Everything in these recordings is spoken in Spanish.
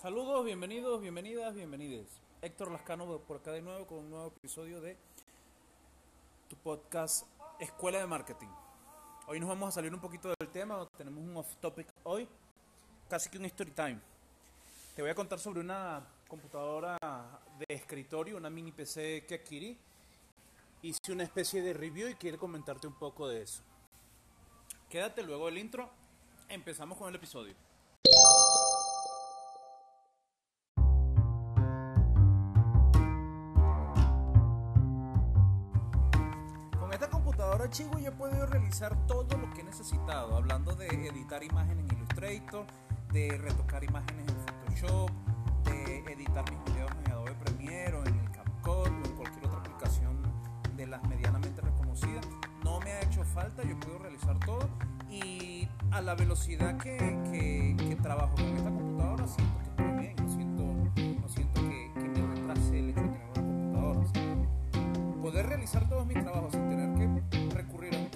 Saludos, bienvenidos, bienvenidas, bienvenides. Héctor Lascano por acá de nuevo con un nuevo episodio de tu podcast Escuela de Marketing. Hoy nos vamos a salir un poquito del tema, tenemos un off topic hoy, casi que un story time. Te voy a contar sobre una computadora de escritorio, una mini PC que adquirí. Hice una especie de review y quiero comentarte un poco de eso. Quédate luego del intro, empezamos con el episodio. Chivo yo he podido realizar todo lo que he necesitado, hablando de editar imágenes en Illustrator, de retocar imágenes en Photoshop, de editar mis videos en Adobe Premiere o en el CapCut o en cualquier otra aplicación de las medianamente reconocidas. No me ha hecho falta, yo puedo realizar todo y a la velocidad que, que, trabajo con esta computadora siento que estoy bien, no siento, no siento que, que me retrase el hecho de tener una computadora. Poder realizar todos mis trabajos sin tener que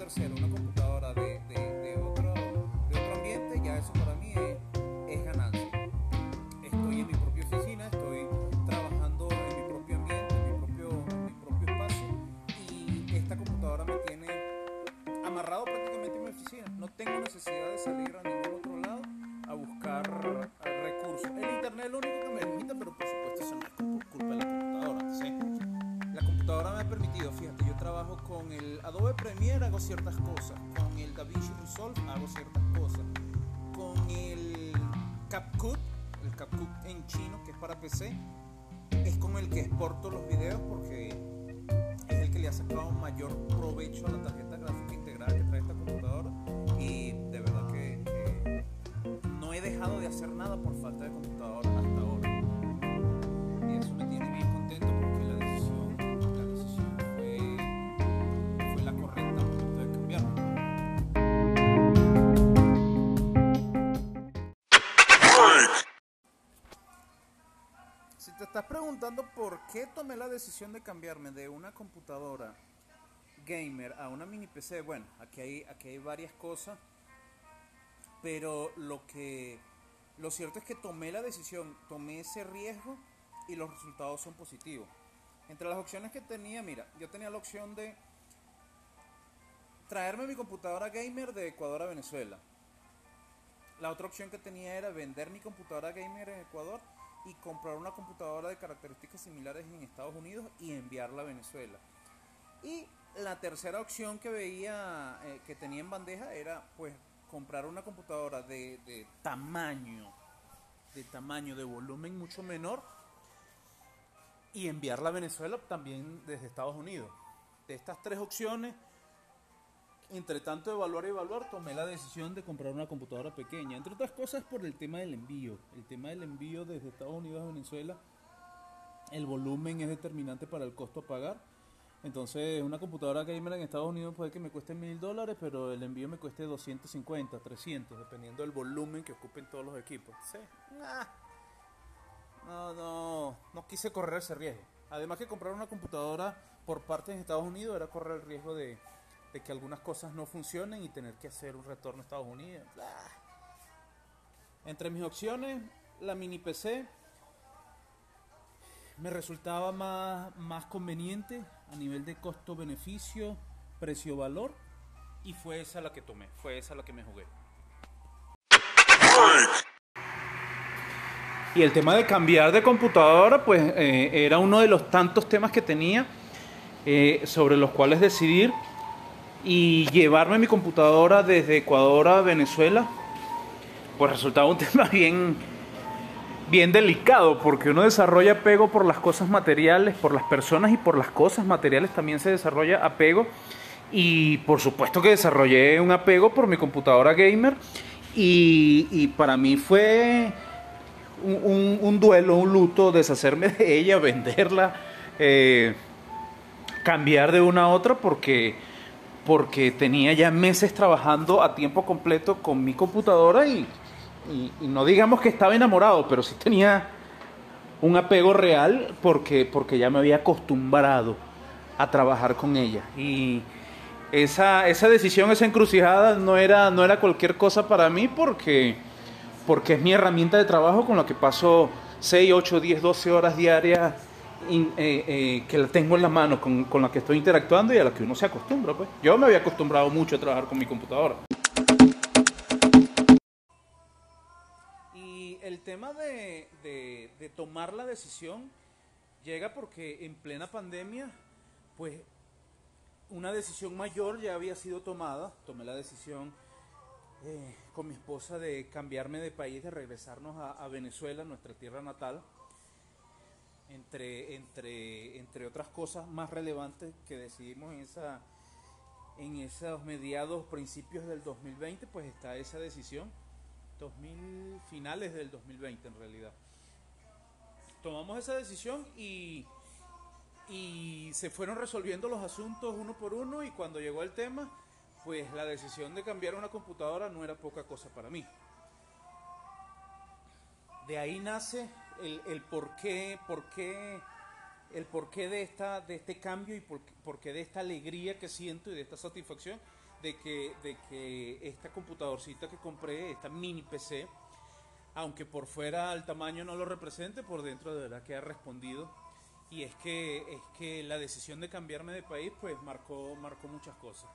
tercero, una computadora de, de, otro, de otro ambiente, ya eso para mí es, ganancia. Estoy en mi propia oficina, estoy trabajando en mi propio ambiente, en mi propio, en mi propio espacio y esta computadora me tiene amarrado prácticamente en mi oficina. No tengo necesidad de computadora me ha permitido, fíjate, yo trabajo con el Adobe Premiere, hago ciertas cosas, con el DaVinci Resolve hago ciertas cosas, con el CapCut, el CapCut en chino que es para PC, es con el que exporto los videos porque es el que le ha sacado mayor provecho a la tarjeta estás preguntando por qué tomé la decisión de cambiarme de una computadora gamer a una mini PC, bueno, aquí hay, aquí hay varias cosas, pero lo que lo cierto es que tomé la decisión, tomé ese riesgo y los resultados son positivos. Entre las opciones que tenía, mira, yo tenía la opción de traerme mi computadora gamer de Ecuador a Venezuela. La otra opción que tenía era vender mi computadora gamer en Ecuador y comprar una computadora de características similares en Estados Unidos y enviarla a Venezuela. Y la tercera opción que veía eh, que tenía en bandeja era pues comprar una computadora de, de tamaño, de tamaño, de volumen mucho menor y enviarla a Venezuela también desde Estados Unidos. De estas tres opciones, entre tanto evaluar y evaluar, tomé la decisión de comprar una computadora pequeña. Entre otras cosas por el tema del envío. El tema del envío desde Estados Unidos a Venezuela, el volumen es determinante para el costo a pagar. Entonces, una computadora gamer en Estados Unidos puede que me cueste mil dólares, pero el envío me cueste 250, 300, dependiendo del volumen que ocupen todos los equipos. Sí. No, no, no quise correr ese riesgo. Además que comprar una computadora por parte de Estados Unidos era correr el riesgo de, de que algunas cosas no funcionen y tener que hacer un retorno a Estados Unidos. Entre mis opciones, la mini PC me resultaba más, más conveniente a nivel de costo-beneficio, precio-valor y fue esa la que tomé, fue esa la que me jugué. Y el tema de cambiar de computadora, pues eh, era uno de los tantos temas que tenía eh, sobre los cuales decidir y llevarme mi computadora desde Ecuador a Venezuela, pues resultaba un tema bien, bien delicado, porque uno desarrolla apego por las cosas materiales, por las personas y por las cosas materiales también se desarrolla apego. Y por supuesto que desarrollé un apego por mi computadora gamer y, para mí fue un, duelo, un luto, deshacerme de ella, venderla, eh, cambiar de una a otra porque porque tenía ya meses trabajando a tiempo completo con mi computadora y, no digamos que estaba enamorado, pero sí tenía un apego real porque, porque ya me había acostumbrado a trabajar con ella. Y esa, esa decisión, esa encrucijada no era, no era cualquier cosa para mí porque, porque es mi herramienta de trabajo con la que paso 6, 8, 10, 12 horas diarias eh, eh, que la tengo en la mano, con, con, la que estoy interactuando y a la que uno se acostumbra. Pues. Yo me había acostumbrado mucho a trabajar con mi computadora. Y el tema de, de, de tomar la decisión llega porque en plena pandemia, pues una decisión mayor ya había sido tomada. Tomé la decisión eh, con mi esposa de cambiarme de país, de regresarnos a, Venezuela, nuestra tierra natal, entre, entre, entre otras cosas más relevantes que decidimos en, esa, en esos mediados, principios del 2020, pues está esa decisión, 2000, finales del 2020 en realidad. Tomamos esa decisión y, y se fueron resolviendo los asuntos uno por uno y cuando llegó el tema, pues la decisión de cambiar una computadora no era poca cosa para mí. De ahí nace el, el porqué, el porqué de, esta, de este cambio y por, qué de esta alegría que siento y de esta satisfacción de que, de que esta computadorcita que compré, esta mini PC, aunque por fuera el tamaño no lo represente, por dentro de verdad que ha respondido. Y es que, es que la decisión de cambiarme de país pues marcó, marcó muchas cosas.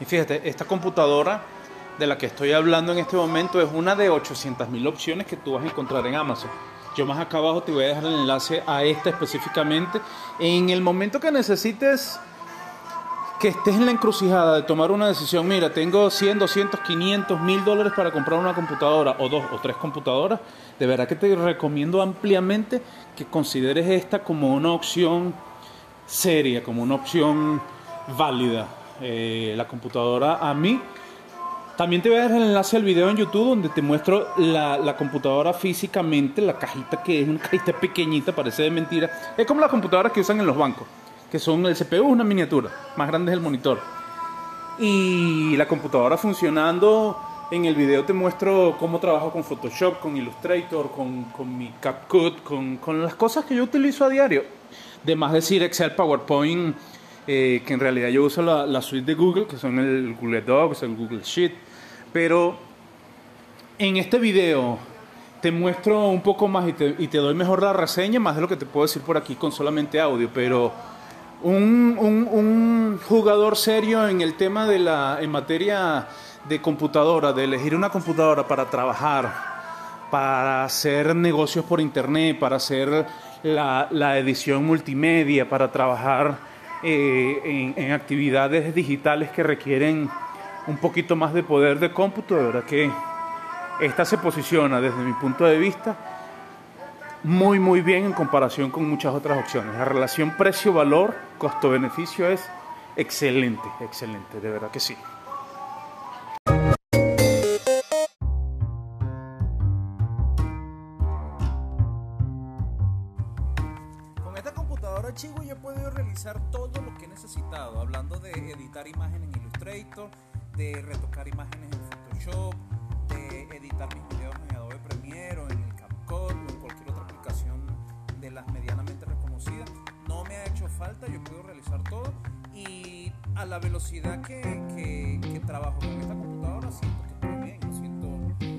Y fíjate, esta computadora de la que estoy hablando en este momento es una de 800.000 opciones que tú vas a encontrar en Amazon. Yo más acá abajo te voy a dejar el enlace a esta específicamente. En el momento que necesites que estés en la encrucijada de tomar una decisión, mira, tengo 100, 200, 500, 1000 dólares para comprar una computadora o dos o tres computadoras, de verdad que te recomiendo ampliamente que consideres esta como una opción seria, como una opción válida. Eh, la computadora a mí. También te voy a dejar el enlace al video en YouTube donde te muestro la, computadora físicamente, la cajita que es una cajita pequeñita, parece de mentira. Es como las computadoras que usan en los bancos, que son el CPU una miniatura, más grande es el monitor. Y la computadora funcionando, en el video te muestro cómo trabajo con Photoshop, con Illustrator, con, con mi CapCut, con, con las cosas que yo utilizo a diario. De más decir Excel, PowerPoint, eh, que en realidad yo uso la, suite de Google, que son el Google Docs, el Google Sheet, pero en este video te muestro un poco más y te, doy mejor la reseña, más de lo que te puedo decir por aquí con solamente audio, pero un, jugador serio en el tema de la, en materia de computadora, de elegir una computadora para trabajar, para hacer negocios por internet, para hacer la edición multimedia, para trabajar eh, en, actividades digitales que requieren un poquito más de poder de cómputo, de verdad que esta se posiciona desde mi punto de vista muy muy bien en comparación con muchas otras opciones. La relación precio-valor, costo-beneficio es excelente, excelente, de verdad que sí. Retocar imágenes en Photoshop, de editar mis videos en Adobe Premiere o en el CapCut o en cualquier otra aplicación de las medianamente reconocidas. No me ha hecho falta, yo podido realizar todo y a la velocidad que, trabajo con esta computadora siento que estoy bien,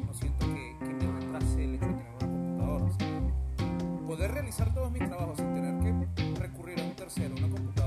no siento, que, que me retrase el hecho de tener una computadora. Poder realizar todos mis trabajos sin tener que tercero, una computadora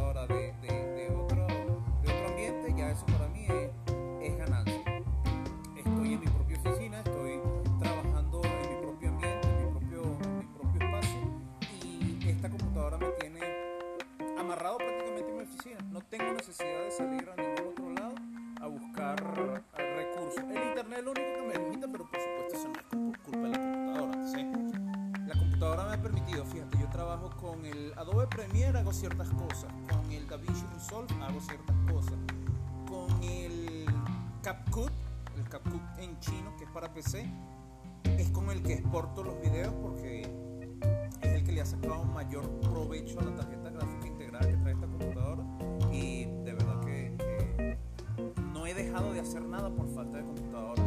amarrado prácticamente en mi oficina. No tengo necesidad de salir a ningún otro lado a buscar recursos. El internet es lo único que me limita, pero por supuesto eso no es culpa de la computadora. ¿sí? La computadora me ha permitido, fíjate, trabajo con el Adobe Premiere, hago ciertas cosas. Con el DaVinci Resolve hago ciertas cosas. Con el CapCut, el CapCut en chino, que es para PC, es con el que exporto los videos porque es el que le ha sacado mayor provecho a la tarjeta que trae esta computadora. Y de verdad que no he dejado de hacer nada por falta de computadora